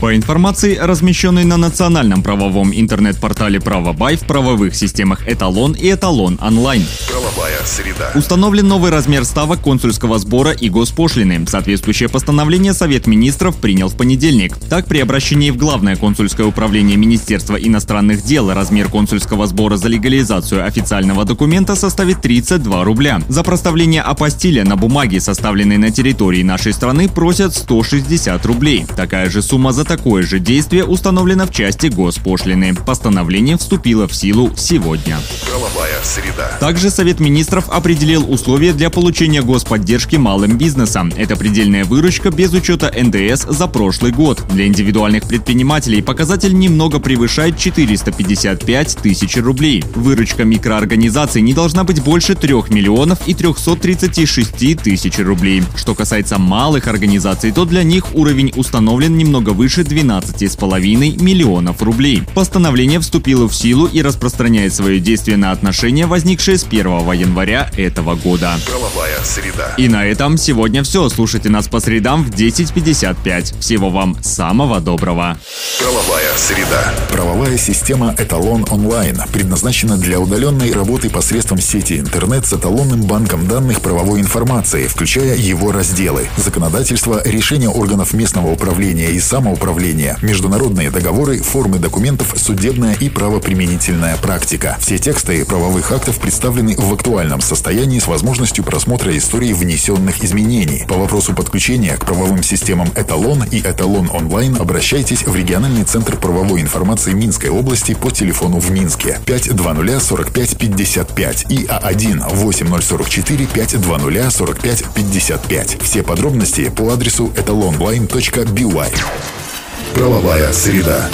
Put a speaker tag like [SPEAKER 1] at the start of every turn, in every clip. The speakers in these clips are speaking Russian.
[SPEAKER 1] По информации, размещенной на национальном правовом интернет-портале «Правобай» в правовых системах «Эталон» и «Эталон онлайн».
[SPEAKER 2] Правовая среда.
[SPEAKER 1] Установлен новый размер ставок консульского сбора и госпошлины. Соответствующее постановление Совет министров принял в понедельник. Так, при обращении в Главное консульское управление Министерства иностранных дел размер консульского сбора за легализацию официального документа составит 32 рубля. За проставление апостиля на бумаге, составленной на территории нашей страны, просят 160 рублей. Такая же сумма за такое же действие установлено в части госпошлины. Постановление вступило в силу сегодня.
[SPEAKER 2] Правовая среда.
[SPEAKER 1] Также Совет министров определил условия для получения господдержки малым бизнесом. Это предельная выручка без учета НДС за прошлый год. Для индивидуальных предпринимателей показатель немного превышает 455 тысяч рублей. Выручка микроорганизаций не должна быть больше 3 миллионов и 336 тысяч рублей. Что касается малых организаций, то для них уровень установлен немного выше 12,5 миллионов рублей. Постановление вступило в силу и распространяет свое действие на отношения, возникшие с 1 января этого года.
[SPEAKER 2] Правовая среда.
[SPEAKER 1] И на этом сегодня все. Слушайте нас по средам в 10.55. Всего вам самого доброго.
[SPEAKER 2] Правовая среда. Правовая система «Эталон онлайн» предназначена для удаленной работы посредством сети интернет с эталонным банком данных правовой информации, включая его разделы. Законодательство, решения органов местного управления и самоуправления, международные договоры, формы документов, судебная и правоприменительная практика. Все тексты правовых актов представлены в актуальном состоянии с возможностью просмотра истории внесенных изменений. По вопросу подключения к правовым системам «Эталон» и «Эталон онлайн» обращайтесь в региональный центр правовой информации Минской области по телефону в Минске 520 45 55 и А1 8044 520 45 55. Все подробности по адресу etalonline.by. Правовая среда.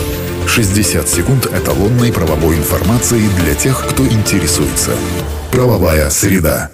[SPEAKER 2] 60 секунд эталонной правовой информации для тех, кто интересуется. Правовая среда.